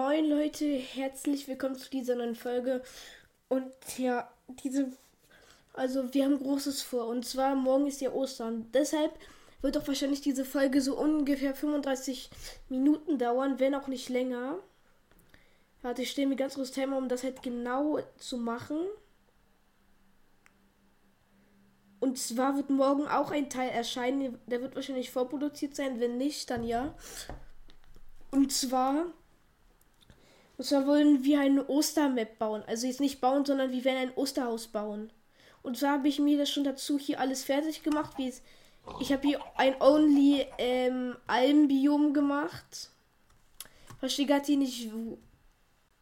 Moin Leute, herzlich willkommen zu dieser neuen Folge. Und ja, diese, also wir haben Großes vor. Und zwar morgen ist ja Ostern. Deshalb wird auch wahrscheinlich diese Folge so ungefähr 35 Minuten dauern, wenn auch nicht länger. Warte, ich stelle mir ganz kurz Timer, um das halt genau zu machen. Und zwar wird morgen auch ein Teil erscheinen. Der wird wahrscheinlich vorproduziert sein. Wenn nicht, dann ja. Und zwar und zwar wollen wir eine Ostermap bauen. Also jetzt nicht bauen, sondern wir werden ein Osterhaus bauen. Und zwar habe ich mir das schon dazu hier alles fertig gemacht. Wie es, ich habe hier ein Only ähm, Almbiom gemacht. Verstehe gerade hier nicht,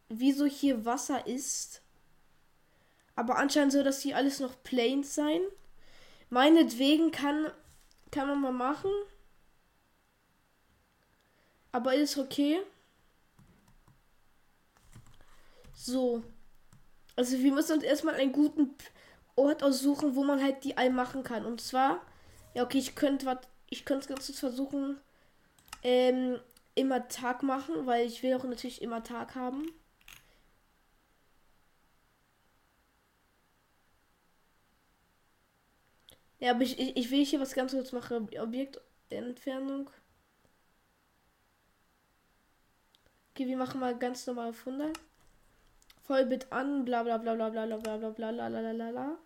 wieso hier Wasser ist. Aber anscheinend soll das hier alles noch Plains sein. Meinetwegen kann, kann man mal machen. Aber ist okay. So. Also wir müssen uns erstmal einen guten Ort aussuchen, wo man halt die Ei machen kann. Und zwar, ja okay, ich könnte was, ich könnte es ganz kurz versuchen, ähm, immer Tag machen, weil ich will auch natürlich immer Tag haben. Ja, aber ich, ich, ich will hier was ganz kurz machen. Objektentfernung. Okay, wir machen mal ganz normal auf 100. Vollbit an, bla bla bla bla bla bla bla bla bla bla bla bla bla.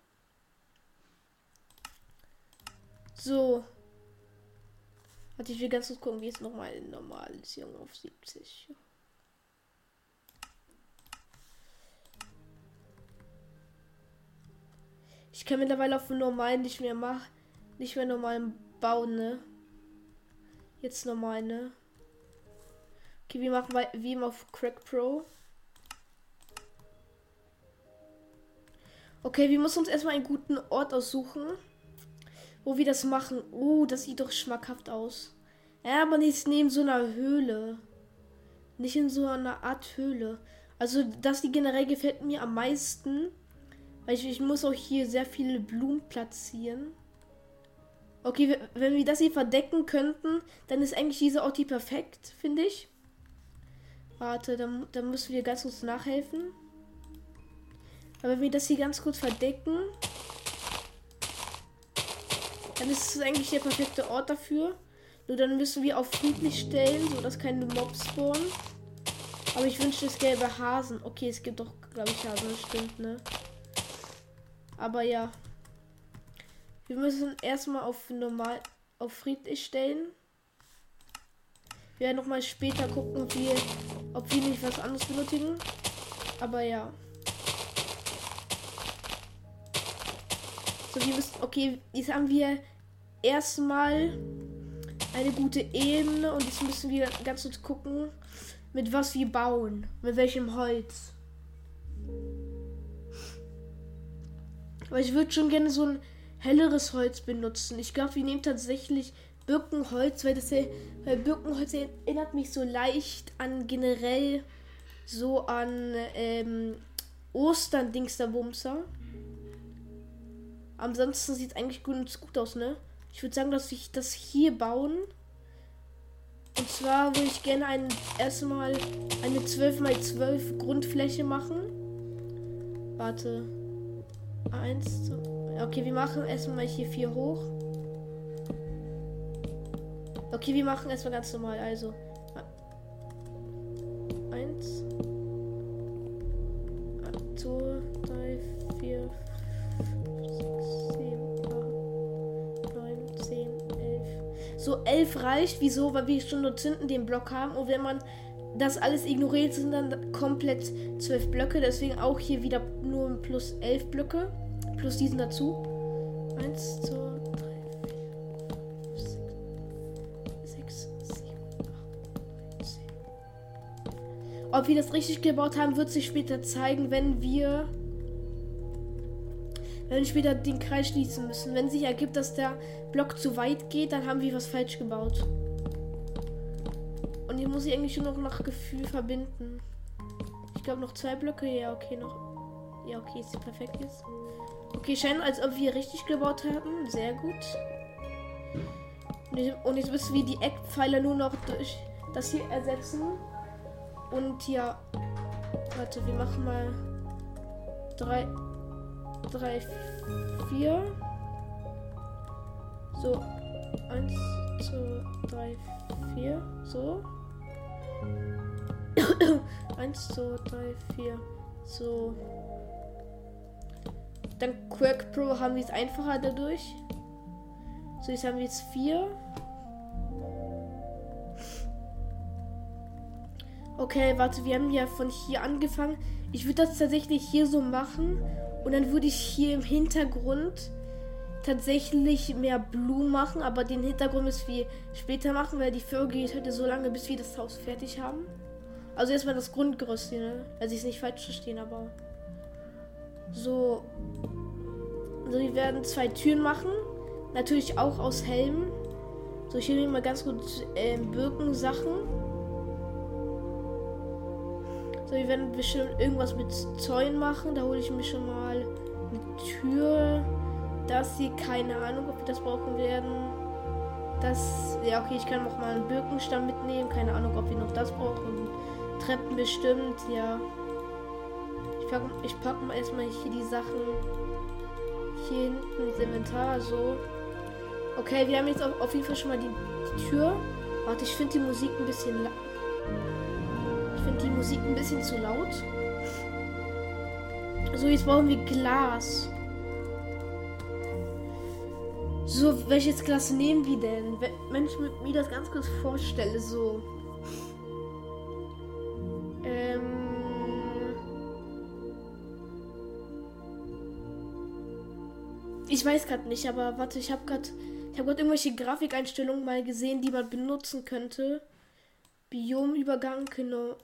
So. Warte, ich will ganz kurz gucken, wie es nochmal normal ist, auf 70. Ich kann mittlerweile auf normal nicht mehr machen. Nicht mehr normal bauen, ne? Jetzt normal, ne? Okay, wir machen wie immer auf Crack Pro. Okay, wir müssen uns erstmal einen guten Ort aussuchen, wo wir das machen. Oh, das sieht doch schmackhaft aus. Ja, aber nicht neben so einer Höhle. Nicht in so einer Art Höhle. Also, das die generell gefällt mir am meisten. Weil ich, ich muss auch hier sehr viele Blumen platzieren. Okay, wenn wir das hier verdecken könnten, dann ist eigentlich diese Ort hier perfekt, finde ich. Warte, dann, dann müssen wir ganz kurz nachhelfen. Aber wenn wir das hier ganz kurz verdecken, dann ist es eigentlich der perfekte Ort dafür. Nur dann müssen wir auf friedlich stellen, sodass keine Mobs spawnen. Aber ich wünschte, es gäbe Hasen. Okay, es gibt doch, glaube ich, Hasen, das stimmt, ne? Aber ja. Wir müssen erstmal auf normal, auf friedlich stellen. Wir werden nochmal später gucken, ob wir, ob wir nicht was anderes benötigen. Aber ja. So, wir müssen. Okay, jetzt haben wir erstmal eine gute Ebene und jetzt müssen wir ganz kurz gucken, mit was wir bauen. Mit welchem Holz. Aber ich würde schon gerne so ein helleres Holz benutzen. Ich glaube, wir nehmen tatsächlich Birkenholz, weil das weil Birkenholz erinnert mich so leicht an generell so an ähm, Ostern Dingsterbumser. Ansonsten sieht es eigentlich gut, gut aus, ne? Ich würde sagen, dass ich das hier bauen. Und zwar würde ich gerne ein, erstmal eine 12x12 Grundfläche machen. Warte. Eins, zwei. Okay, wir machen erstmal hier vier hoch. Okay, wir machen erstmal ganz normal. Also. Eins. Zwei, drei, elf reicht. Wieso? Weil wir schon dort hinten den Block haben. Und wenn man das alles ignoriert, sind dann komplett zwölf Blöcke. Deswegen auch hier wieder nur plus elf Blöcke. Plus diesen dazu. Eins, zwei. Ob wir das richtig gebaut haben, wird sich später zeigen, wenn wir wenn wir später den Kreis schließen müssen. Wenn sich ergibt, dass der Block zu weit geht, dann haben wir was falsch gebaut. Und hier muss ich eigentlich nur noch nach Gefühl verbinden. Ich glaube noch zwei Blöcke. Ja, okay, noch. Ja, okay, ist perfekt jetzt. Okay, scheint, als ob wir richtig gebaut haben. Sehr gut. Und jetzt müssen wir die Eckpfeiler nur noch durch das hier ersetzen. Und hier. Warte, wir machen mal. Drei. Drei, vier. So. Eins, zwei, drei, vier. So. Eins, zwei, drei, vier. So. Dann Quirk Pro haben wir es einfacher dadurch. So, jetzt haben wir jetzt vier. Okay, warte, wir haben ja von hier angefangen. Ich würde das tatsächlich hier so machen. Und dann würde ich hier im Hintergrund tatsächlich mehr Blumen machen. Aber den Hintergrund müssen wir später machen, weil die Folge geht heute so lange, bis wir das Haus fertig haben. Also erstmal das Grundgerüst hier, ne? Also ich es nicht falsch verstehen, aber. So. Also wir werden zwei Türen machen. Natürlich auch aus Helmen. So, ich nehme mal ganz gut äh, Birkensachen. So, wir werden bestimmt irgendwas mit Zäunen machen. Da hole ich mir schon mal eine Tür. Das hier, keine Ahnung, ob wir das brauchen werden. Das, ja, okay, ich kann noch mal einen Birkenstamm mitnehmen. Keine Ahnung, ob wir noch das brauchen. Treppen bestimmt, ja. Ich packe ich pack mal erstmal hier die Sachen hier hinten ins Inventar. So. Okay, wir haben jetzt auf, jeden Fall schon mal die, die Tür. Warte, ich finde die Musik ein bisschen ich finde die Musik ein bisschen zu laut. So, jetzt brauchen wir Glas. So, welches Glas nehmen wir denn? Wenn ich mir das ganz kurz vorstelle, so. Ähm. Ich weiß gerade nicht, aber warte, ich habe gerade ich habe gerade irgendwelche Grafikeinstellungen mal gesehen, die man benutzen könnte. Biomübergang, genau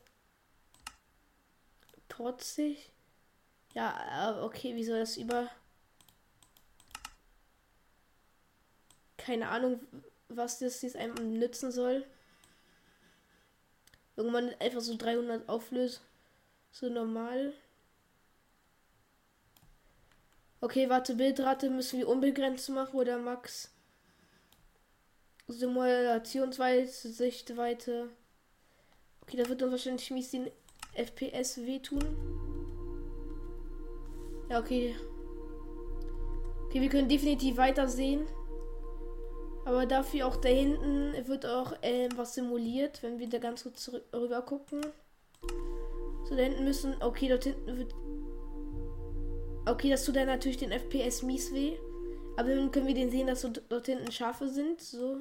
trotzig. Ja, okay, wie soll das über. Keine Ahnung, was das jetzt einem nützen soll. Irgendwann einfach so 300 auflöst. So normal. Okay, warte, Bildrate müssen wir unbegrenzt machen oder Max? Simulationsweite, Sichtweite. Okay, da wird dann wahrscheinlich mies den FPS wehtun. Ja, okay. Okay, wir können definitiv weiter sehen. Aber dafür auch da hinten wird auch äh, was simuliert, wenn wir da ganz kurz zurück, rüber gucken. So, da hinten müssen. Okay, dort hinten wird. Okay, das tut dann natürlich den FPS mies weh. Aber dann können wir den sehen, dass so dort hinten Schafe sind. So.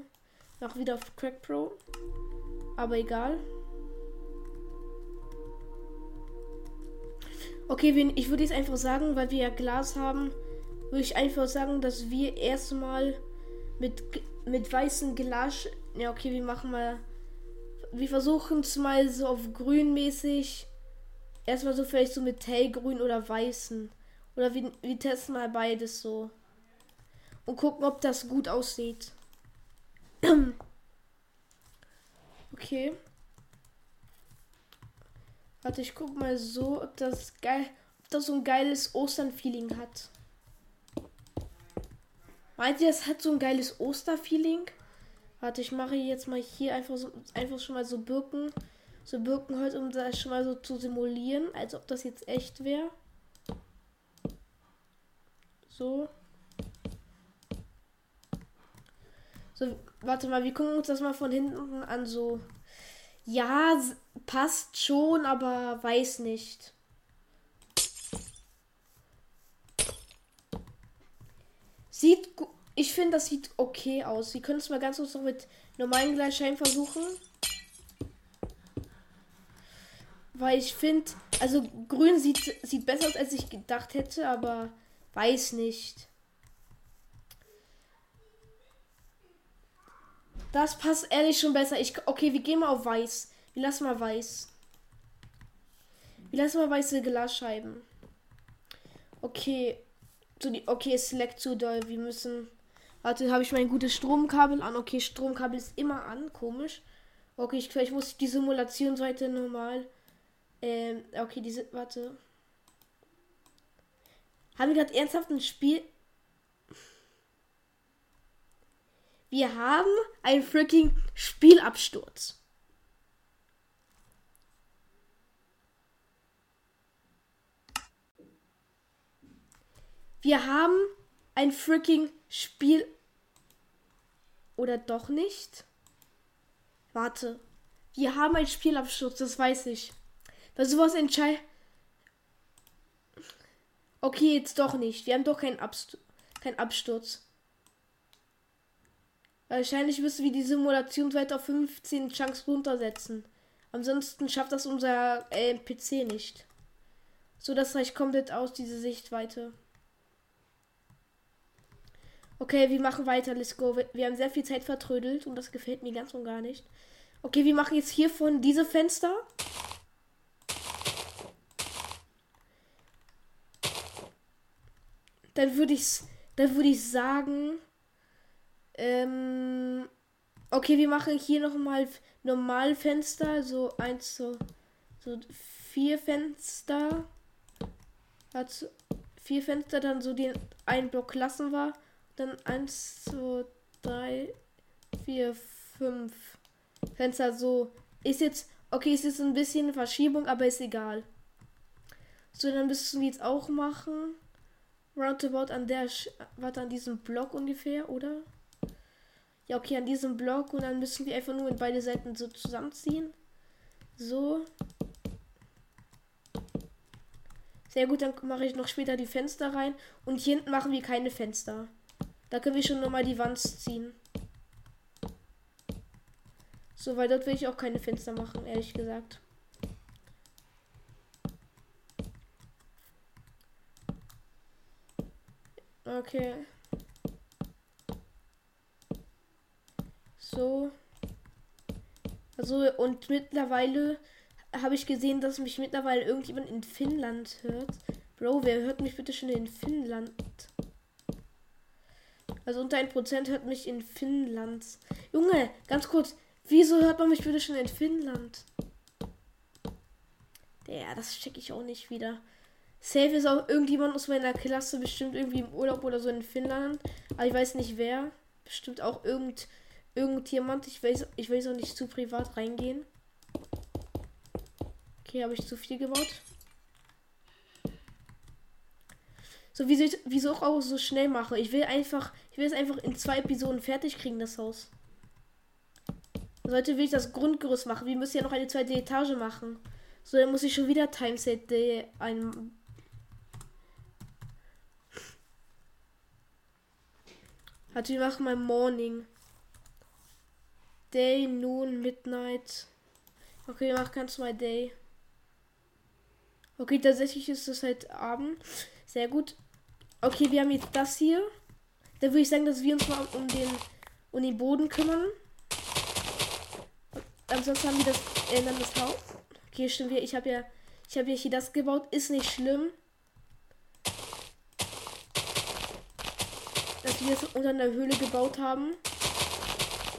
Noch wieder auf Crack Pro. Aber egal. Okay, ich würde jetzt einfach sagen, weil wir ja Glas haben, würde ich einfach sagen, dass wir erstmal mit, mit weißem Glas. Ja, okay, wir machen mal. Wir versuchen es mal so auf grün mäßig. Erstmal so vielleicht so mit hellgrün oder weißen. Oder wir, wir testen mal beides so. Und gucken, ob das gut aussieht. okay. Warte, ich guck mal so, ob das geil, ob das so ein geiles Ostern-Feeling hat. Meint ihr, es hat so ein geiles Oster-Feeling? Warte, ich mache jetzt mal hier einfach so, einfach schon mal so Birken, so Birkenholz, um das schon mal so zu simulieren, als ob das jetzt echt wäre. So. So, warte mal, wir gucken uns das mal von hinten an, so. Ja, passt schon, aber weiß nicht. Sieht ich finde, das sieht okay aus. Sie können es mal ganz kurz noch mit normalen Gleichschein versuchen. Weil ich finde, also grün sieht, sieht besser aus, als ich gedacht hätte, aber weiß nicht. Das passt ehrlich schon besser. Ich, okay, wir gehen mal auf weiß. Wir lassen mal weiß. Wir lassen mal weiße Glasscheiben. Okay. So die, okay, select zu doll. Wir müssen. Warte, habe ich mein gutes Stromkabel an? Okay, Stromkabel ist immer an. Komisch. Okay, ich, vielleicht muss ich die Simulationsseite normal. Ähm, okay, diese. Warte. Haben wir gerade ernsthaft ein Spiel. wir haben einen freaking Spielabsturz. Wir haben ein freaking Spiel. Oder doch nicht? Warte. Wir haben einen Spielabsturz, das weiß ich. Bei sowas entscheidet. Okay, jetzt doch nicht. Wir haben doch keinen, Abst keinen Absturz. Wahrscheinlich müssen wir die Simulationswert auf 15 Chance runtersetzen. Ansonsten schafft das unser äh, PC nicht. So, das reicht komplett aus, diese Sichtweite. Okay, wir machen weiter. Let's go. Wir, haben sehr viel Zeit vertrödelt und das gefällt mir ganz und gar nicht. Okay, wir machen jetzt hier von diese Fenster. Dann würde ich, dann würde ich sagen, ähm, okay, wir machen hier noch mal normal Fenster, so eins so, so vier Fenster, hat vier Fenster, dann so den einen Block lassen wir, dann eins, zwei, drei, vier, fünf Fenster so ist jetzt okay, ist jetzt ein bisschen Verschiebung, aber ist egal. So, dann müssen wir jetzt auch machen. Roundabout an der, warte, an diesem Block ungefähr, oder? Ja, okay, an diesem Block und dann müssen wir einfach nur in beide Seiten so zusammenziehen. So. Sehr gut, dann mache ich noch später die Fenster rein. Und hier hinten machen wir keine Fenster. Da können wir schon nochmal die Wand ziehen. So, weil dort will ich auch keine Fenster machen, ehrlich gesagt. Okay. So. Also, und mittlerweile habe ich gesehen, dass mich mittlerweile irgendjemand in Finnland hört. Bro, wer hört mich bitte schon in Finnland? Also unter 1% hört mich in Finnland. Junge, ganz kurz. Wieso hört man mich bitte schon in Finnland? Ja, das check ich auch nicht wieder. Safe ist auch irgendjemand aus meiner Klasse bestimmt irgendwie im Urlaub oder so in Finnland. Aber ich weiß nicht wer. Bestimmt auch irgend irgendjemand. Ich weiß, ich will auch nicht zu privat reingehen. Okay, habe ich zu viel gebaut. So, wie ich, wieso auch, auch so schnell mache. Ich will einfach, ich will es einfach in zwei Episoden fertig kriegen, das Haus. Sollte will ich das Grundgerüst machen. Wir müssen ja noch eine zweite Etage machen. So, dann muss ich schon wieder Timeset Day ein. Warte, wir machen mal Morning. Day, Noon, Midnight. Okay, mach ganz mal Day. Okay, tatsächlich ist es halt Abend. Sehr gut. Okay, wir haben jetzt das hier. Dann würde ich sagen, dass wir uns mal um den, um den Boden kümmern. Ansonsten haben wir das, äh, dann das Haus. Okay, stimmt. Ich habe ja, ich habe ja hier das gebaut. Ist nicht schlimm. Dass wir es unter einer Höhle gebaut haben.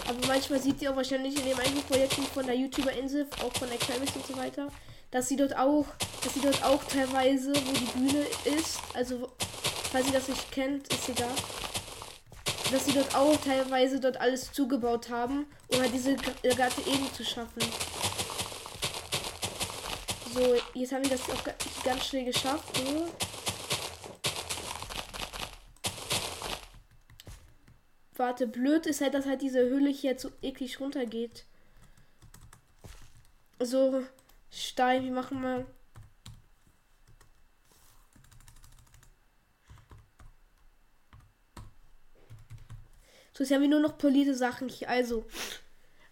Aber manchmal sieht ihr auch wahrscheinlich in den eigenen Projekten von der YouTuber-Insel, auch von Extremis und so weiter, dass sie dort auch, dass sie dort auch teilweise, wo die Bühne ist, also falls ihr das nicht kennt, ist egal, dass sie dort auch teilweise dort alles zugebaut haben, um halt diese glatte Ebene zu schaffen. So, jetzt haben wir das auch ganz schnell geschafft. So. Warte, blöd ist halt, dass halt diese Höhle hier jetzt so eklig runtergeht. So, Stein, wir machen mal. So, jetzt haben wir nur noch polierte Sachen hier. Also,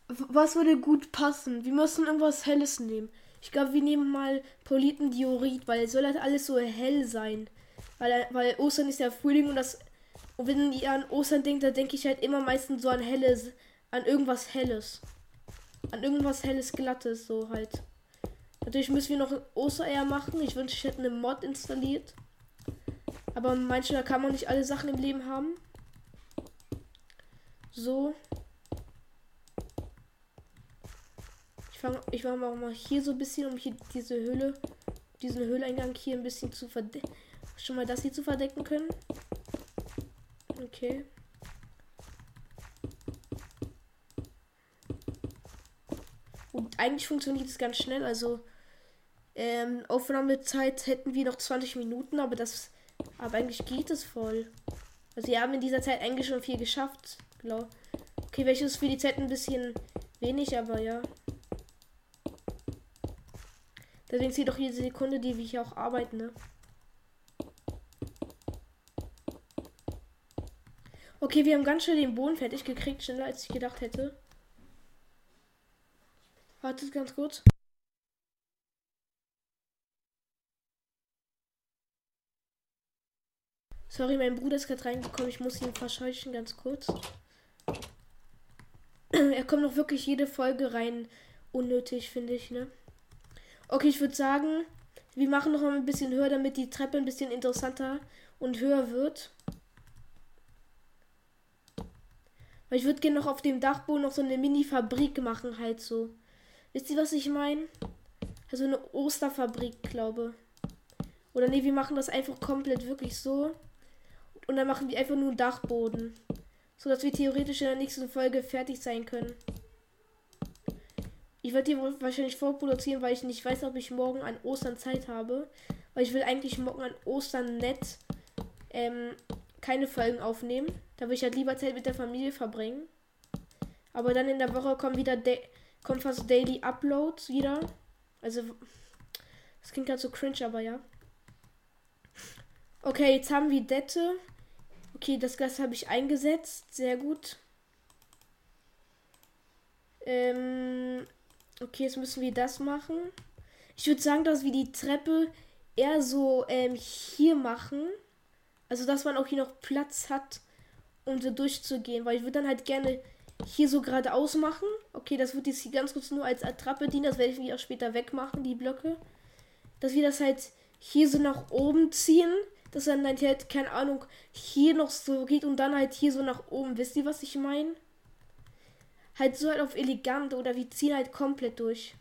was würde gut passen? Wir müssen irgendwas Helles nehmen. Ich glaube, wir nehmen mal politen Diorit, weil es soll halt alles so hell sein. Weil, weil Ostern ist ja Frühling und das und wenn ihr an Ostern denkt, da denke ich halt immer meistens so an helles, an irgendwas helles. An irgendwas helles, glattes, so halt. Natürlich müssen wir noch Ostereier machen. Ich wünsche, ich hätte eine Mod installiert. Aber manchmal kann man nicht alle Sachen im Leben haben. So. Ich fange ich mach mal hier so ein bisschen, um hier diese Höhle, diesen Höhleingang hier ein bisschen zu verdecken. Schon mal das hier zu verdecken können. Okay. Und eigentlich funktioniert es ganz schnell. Also ähm, Aufnahmezeit hätten wir noch 20 Minuten, aber das Aber eigentlich geht es voll. Also wir haben in dieser Zeit eigentlich schon viel geschafft. Glaub. Okay, welches für die Zeit ein bisschen wenig, aber ja. Deswegen zieht doch jede Sekunde, die wir hier auch arbeiten, ne? Okay, wir haben ganz schnell den Boden fertig gekriegt, schneller als ich gedacht hätte. Wartet ganz kurz. Sorry, mein Bruder ist gerade reingekommen. Ich muss ihn verscheuchen, ganz kurz. er kommt noch wirklich jede Folge rein. Unnötig, finde ich, ne? Okay, ich würde sagen, wir machen noch mal ein bisschen höher, damit die Treppe ein bisschen interessanter und höher wird. Weil ich würde gerne noch auf dem Dachboden noch so eine Mini-Fabrik machen, halt so. Wisst ihr, was ich meine? Also eine Osterfabrik, glaube. Oder nee, wir machen das einfach komplett wirklich so. Und dann machen wir einfach nur einen Dachboden. So dass wir theoretisch in der nächsten Folge fertig sein können. Ich werde die wahrscheinlich vorproduzieren, weil ich nicht weiß, ob ich morgen an Ostern Zeit habe. Weil ich will eigentlich morgen an Ostern nett ähm, keine Folgen aufnehmen. Da will ich halt lieber Zeit mit der Familie verbringen. Aber dann in der Woche kommen wieder kommt fast Daily Uploads wieder. Also, das klingt halt so cringe, aber ja. Okay, jetzt haben wir Dette. Okay, das Gas habe ich eingesetzt. Sehr gut. Ähm, Okay, jetzt müssen wir das machen. Ich würde sagen, dass wir die Treppe eher so ähm, hier machen. Also, dass man auch hier noch Platz hat, um so durchzugehen. Weil ich würde dann halt gerne hier so geradeaus machen. Okay, das wird jetzt hier ganz kurz nur als Attrappe dienen. Das werde ich auch später wegmachen, die Blöcke. Dass wir das halt hier so nach oben ziehen. Dass dann halt, keine Ahnung, hier noch so geht und dann halt hier so nach oben. Wisst ihr, was ich meine? halt so halt auf elegant oder wir ziehen halt komplett durch.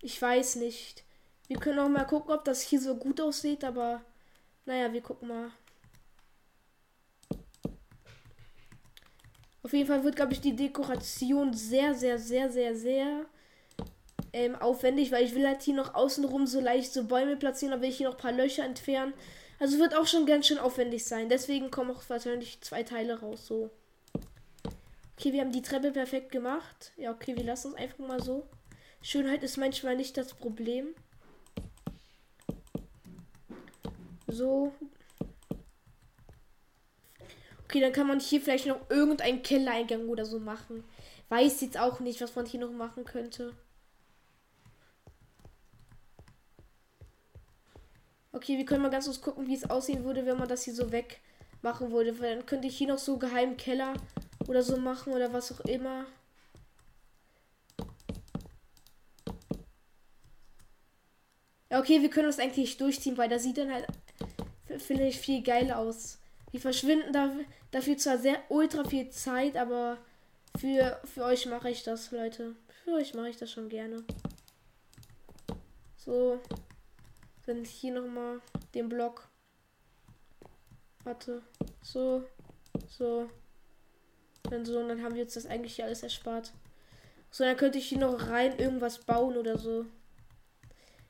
Ich weiß nicht. Wir können auch mal gucken, ob das hier so gut aussieht, aber naja, wir gucken mal. Auf jeden Fall wird, glaube ich, die Dekoration sehr, sehr, sehr, sehr, sehr ähm, aufwendig, weil ich will halt hier noch außenrum so leicht so Bäume platzieren, da will ich hier noch ein paar Löcher entfernen. Also wird auch schon ganz schön aufwendig sein. Deswegen kommen auch wahrscheinlich zwei Teile raus, so. Okay, wir haben die Treppe perfekt gemacht. Ja, okay, wir lassen es einfach mal so. Schönheit ist manchmal nicht das Problem. So. Okay, dann kann man hier vielleicht noch irgendeinen Kellereingang oder so machen. Weiß jetzt auch nicht, was man hier noch machen könnte. Okay, wir können mal ganz kurz gucken, wie es aussehen würde, wenn man das hier so wegmachen würde. Weil dann könnte ich hier noch so geheimen Keller oder so machen oder was auch immer. Ja, okay, wir können das eigentlich durchziehen, weil das sieht dann halt, finde ich, viel geiler aus. Wir verschwinden da, dafür zwar sehr ultra viel Zeit, aber für, für euch mache ich das, Leute. Für euch mache ich das schon gerne. So. Dann hier nochmal den Block. Warte. So. So. Dann so, und dann haben wir uns das eigentlich alles erspart. So, dann könnte ich hier noch rein irgendwas bauen oder so.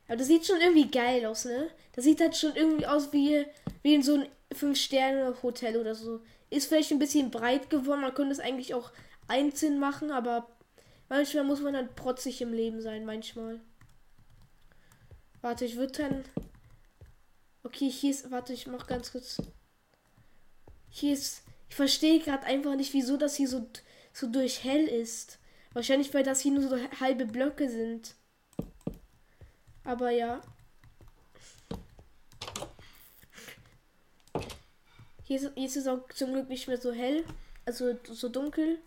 Aber das sieht schon irgendwie geil aus, ne? Das sieht halt schon irgendwie aus wie, wie in so ein 5-Sterne-Hotel oder so. Ist vielleicht ein bisschen breit geworden. Man könnte es eigentlich auch einzeln machen, aber manchmal muss man dann protzig im Leben sein, manchmal. Warte, ich würde dann. Okay, hier ist. Warte, ich mach ganz kurz. Hier ist ich verstehe gerade einfach nicht, wieso das hier so, so durchhell ist. Wahrscheinlich, weil das hier nur so halbe Blöcke sind. Aber ja. Hier ist, hier ist es auch zum Glück nicht mehr so hell. Also so dunkel.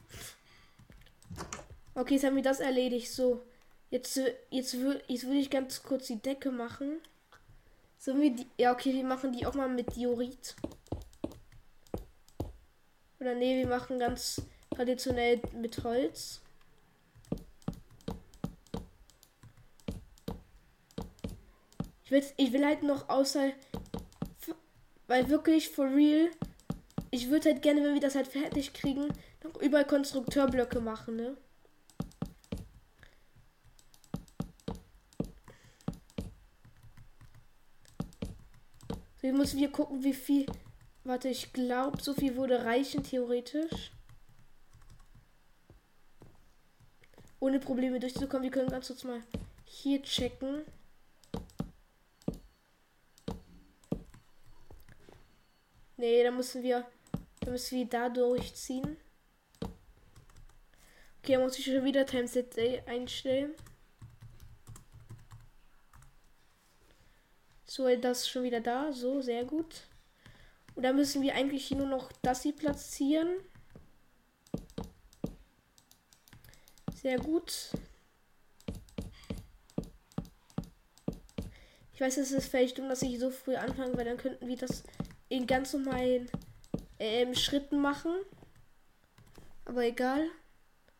Okay, jetzt haben wir das erledigt. So. Jetzt, jetzt, jetzt würde ich ganz kurz die Decke machen. So wir die. Ja, okay, wir machen die auch mal mit Diorit. Oder nee, wir machen ganz traditionell mit Holz. Ich will, ich will halt noch außer. Weil wirklich, for real. Ich würde halt gerne, wenn wir das halt fertig kriegen, noch überall Konstrukteurblöcke machen, ne? Wir müssen wir gucken, wie viel. Warte, ich glaube, so viel würde reichen, theoretisch. Ohne Probleme durchzukommen. Wir können ganz kurz mal hier checken. Nee, da müssen wir. Da müssen wir da durchziehen. Okay, muss ich schon wieder Timeset einstellen. So, das ist schon wieder da. So, sehr gut. Und dann müssen wir eigentlich nur noch das hier platzieren. Sehr gut. Ich weiß, es ist vielleicht dumm, dass ich so früh anfange, weil dann könnten wir das in ganz normalen ähm, Schritten machen. Aber egal.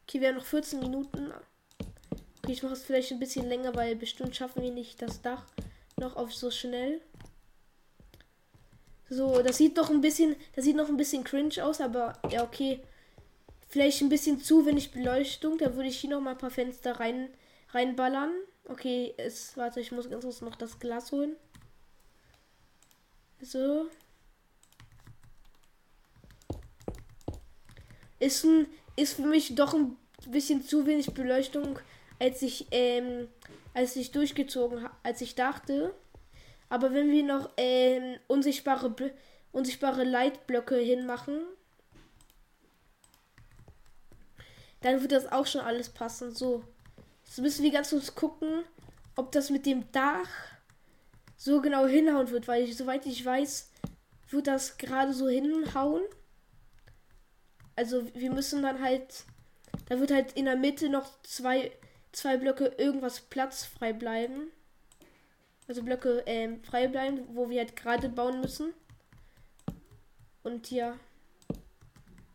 Okay, wir haben noch 14 Minuten. Okay, ich mache es vielleicht ein bisschen länger, weil bestimmt schaffen wir nicht das Dach noch auf so schnell. So, das sieht doch ein bisschen, das sieht noch ein bisschen cringe aus, aber ja, okay. Vielleicht ein bisschen zu wenig Beleuchtung. Da würde ich hier noch mal ein paar Fenster rein, reinballern. Okay, es, warte, ich muss ganz kurz noch das Glas holen. So. Ist ein, ist für mich doch ein bisschen zu wenig Beleuchtung, als ich, ähm, als ich durchgezogen habe, als ich dachte. Aber wenn wir noch ähm, unsichtbare, unsichtbare Leitblöcke hinmachen, dann wird das auch schon alles passen. So. Jetzt müssen wir ganz kurz gucken, ob das mit dem Dach so genau hinhauen wird, weil ich, soweit ich weiß, wird das gerade so hinhauen. Also wir müssen dann halt, da wird halt in der Mitte noch zwei, zwei Blöcke irgendwas Platz frei bleiben. Also Blöcke ähm, frei bleiben, wo wir halt gerade bauen müssen. Und ja.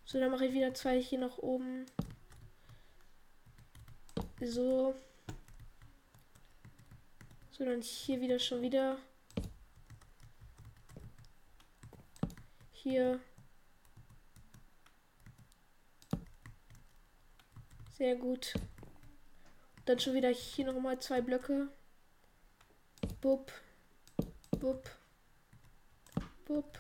So, dann mache ich wieder zwei hier nach oben. So. So, dann hier wieder schon wieder. Hier. Sehr gut. Dann schon wieder hier nochmal zwei Blöcke. Bub. Bub. Bub.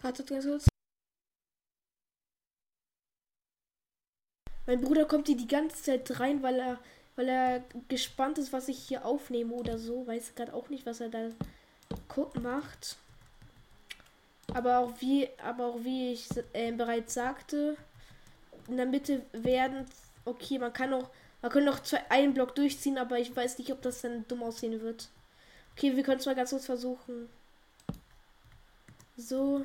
Wartet ganz kurz. Mein Bruder kommt hier die ganze Zeit rein, weil er, weil er gespannt ist, was ich hier aufnehme oder so. Weiß gerade auch nicht, was er da macht. Aber auch wie, aber auch wie ich äh, bereits sagte, in der Mitte werden, okay, man kann auch, man kann noch zwei, einen Block durchziehen, aber ich weiß nicht, ob das dann dumm aussehen wird. Okay, wir können es mal ganz kurz versuchen. So.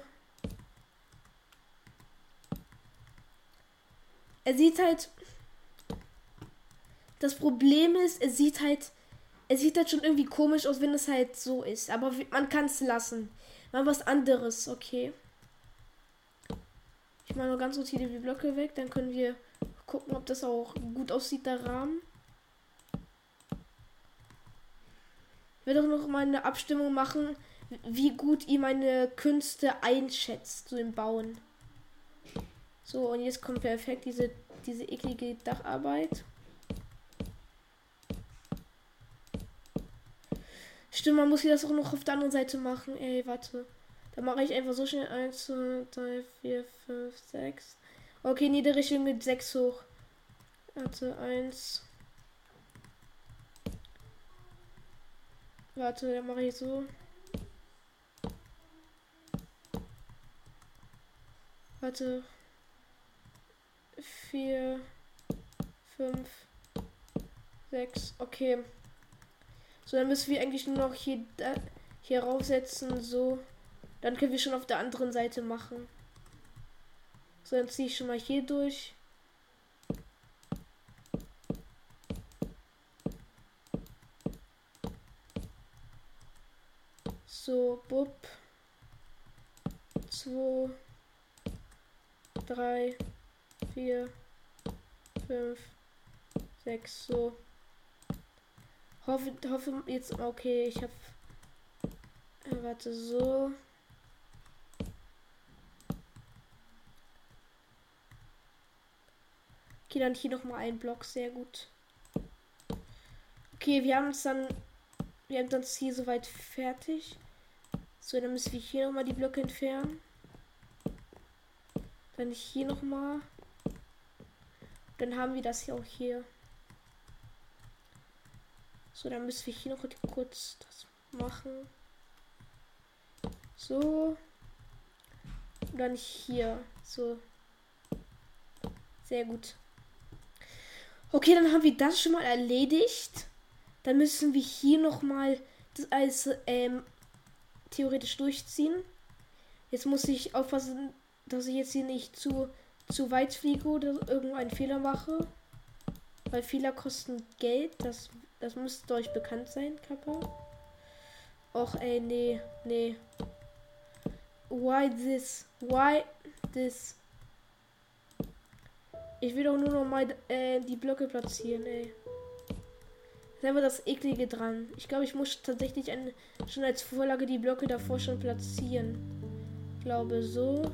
Er sieht halt. Das Problem ist, er sieht halt. Er sieht halt schon irgendwie komisch aus, wenn es halt so ist. Aber man kann es lassen. Mal was anderes, okay. Ich mache nur ganz hier die Blöcke weg, dann können wir gucken, ob das auch gut aussieht, der Rahmen. Ich werde auch noch mal eine Abstimmung machen, wie gut ihr meine Künste einschätzt, so im Bauen. So, und jetzt kommt perfekt diese, diese eklige Dacharbeit. Stimmt, man muss hier das auch noch auf der anderen Seite machen. Ey, warte. Da mache ich einfach so schnell 1, 2, 3, 4, 5, 6. Okay, Niederrichtung mit 6 hoch. Warte, 1. Warte, dann mache ich so. Warte. 4, 5, 6. Okay. So, dann müssen wir eigentlich nur noch hier, da, hier raufsetzen. So. Dann können wir schon auf der anderen Seite machen. So, dann ziehe ich schon mal hier durch. So, bub. 2, 3, 4, 5, 6, so. Hoffe, hoffe jetzt, okay, ich habe, äh, warte, so. Okay, dann hier noch mal ein Block, sehr gut. Okay, wir haben es dann wir haben das hier soweit fertig. So, dann müssen wir hier nochmal die Blöcke entfernen. Dann hier nochmal. Dann haben wir das hier auch hier. So, dann müssen wir hier noch kurz das machen. So. Und dann hier. So. Sehr gut. Okay, dann haben wir das schon mal erledigt. Dann müssen wir hier nochmal das alles ähm, theoretisch durchziehen. Jetzt muss ich aufpassen, dass ich jetzt hier nicht zu, zu weit fliege oder irgendeinen Fehler mache. Weil Fehler kosten Geld. Das, das müsste euch bekannt sein, Kappa. Och, ey, nee, nee. Why this? Why this? Ich will doch nur noch mal äh, die Blöcke platzieren, ey. Einfach das Eklige dran. Ich glaube, ich muss tatsächlich ein, schon als Vorlage die Blöcke davor schon platzieren. Ich glaube so.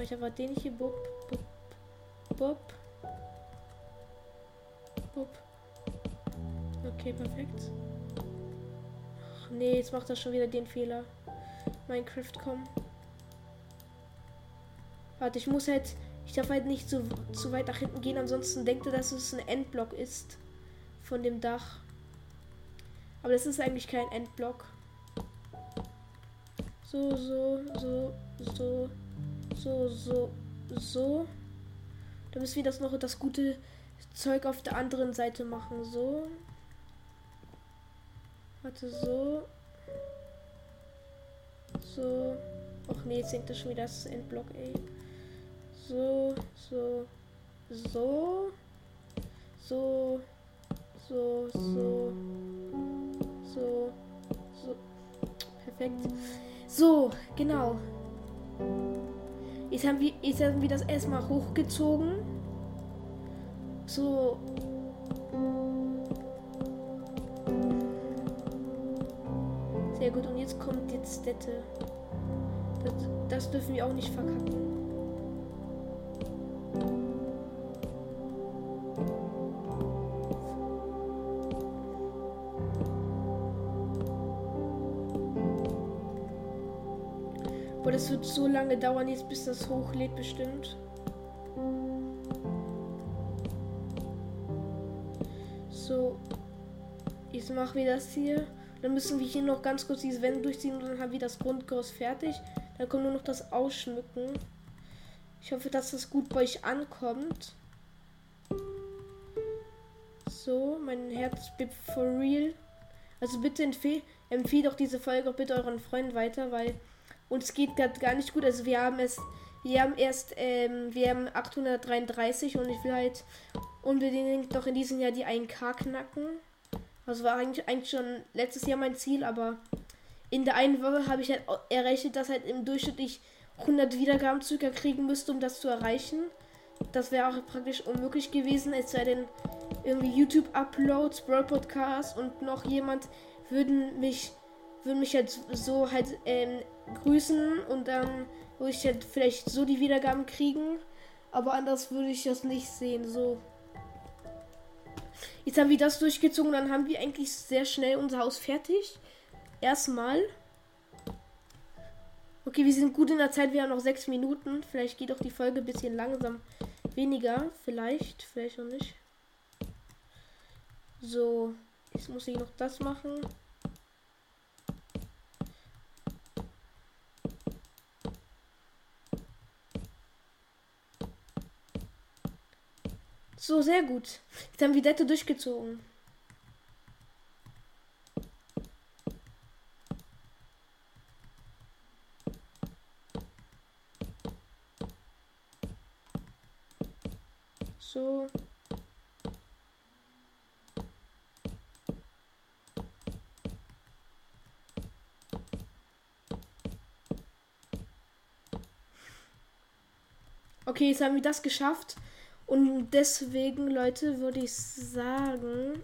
Ich aber den hier. Bub, bub, bub. Bub. Okay, perfekt. Ach nee, jetzt macht er schon wieder den Fehler. Minecraft kommen. Warte, ich muss halt. Ich darf halt nicht zu, zu weit nach hinten gehen, ansonsten denkt er, dass es ein Endblock ist. Von dem Dach. Aber das ist eigentlich kein Endblock. So, so, so, so, so, so, so. Dann müssen wir das noch das gute Zeug auf der anderen Seite machen. So. Warte, so. So. Och nee, jetzt denkt er schon wieder das Endblock, ey. So, so, so. So. So, so. So. So. Perfekt. So, genau. Jetzt haben wir, jetzt haben wir das erstmal hochgezogen. So. Sehr gut. Und jetzt kommt jetzt Städte. Das, das dürfen wir auch nicht verkacken. Aber das wird so lange dauern jetzt, bis das hochlädt bestimmt. Jetzt machen wir das hier. Dann müssen wir hier noch ganz kurz diese Wände durchziehen und dann haben wir das Grundgerüst fertig. Dann kommt nur noch das Ausschmücken. Ich hoffe, dass das gut bei euch ankommt. So, mein Herz bleibt for real. Also bitte empfehle empfehl doch diese Folge auch bitte euren Freunden weiter, weil uns geht gerade gar nicht gut. Also wir haben es, wir haben erst, ähm, wir haben 833 und ich will halt unbedingt noch in diesem Jahr die 1K knacken. Das war eigentlich, eigentlich schon letztes Jahr mein Ziel, aber in der einen Woche habe ich halt errechnet, dass halt im Durchschnitt ich 100 Wiedergaben circa kriegen müsste, um das zu erreichen. Das wäre auch praktisch unmöglich gewesen, es sei denn irgendwie YouTube-Uploads, Broad Podcasts und noch jemand würden mich würden mich halt so halt ähm, grüßen und dann würde ich halt vielleicht so die Wiedergaben kriegen. Aber anders würde ich das nicht sehen. So. Jetzt haben wir das durchgezogen, dann haben wir eigentlich sehr schnell unser Haus fertig. Erstmal. Okay, wir sind gut in der Zeit, wir haben noch sechs Minuten. Vielleicht geht auch die Folge ein bisschen langsam. Weniger, vielleicht, vielleicht auch nicht. So, jetzt muss ich noch das machen. So, sehr gut. Jetzt haben wir Dette durchgezogen. So. Okay, jetzt haben wir das geschafft. Und deswegen, Leute, würde ich sagen,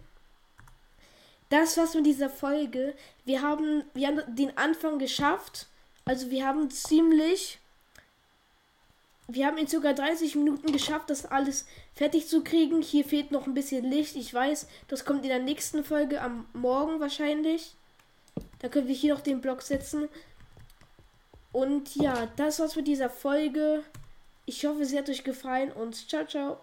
das war's mit dieser Folge. Wir haben, wir haben den Anfang geschafft. Also wir haben ziemlich wir haben in sogar 30 Minuten geschafft, das alles fertig zu kriegen. Hier fehlt noch ein bisschen Licht. Ich weiß, das kommt in der nächsten Folge am Morgen wahrscheinlich. Da können wir hier noch den Block setzen. Und ja, das war's mit dieser Folge. Ich hoffe, sie hat euch gefallen und ciao, ciao.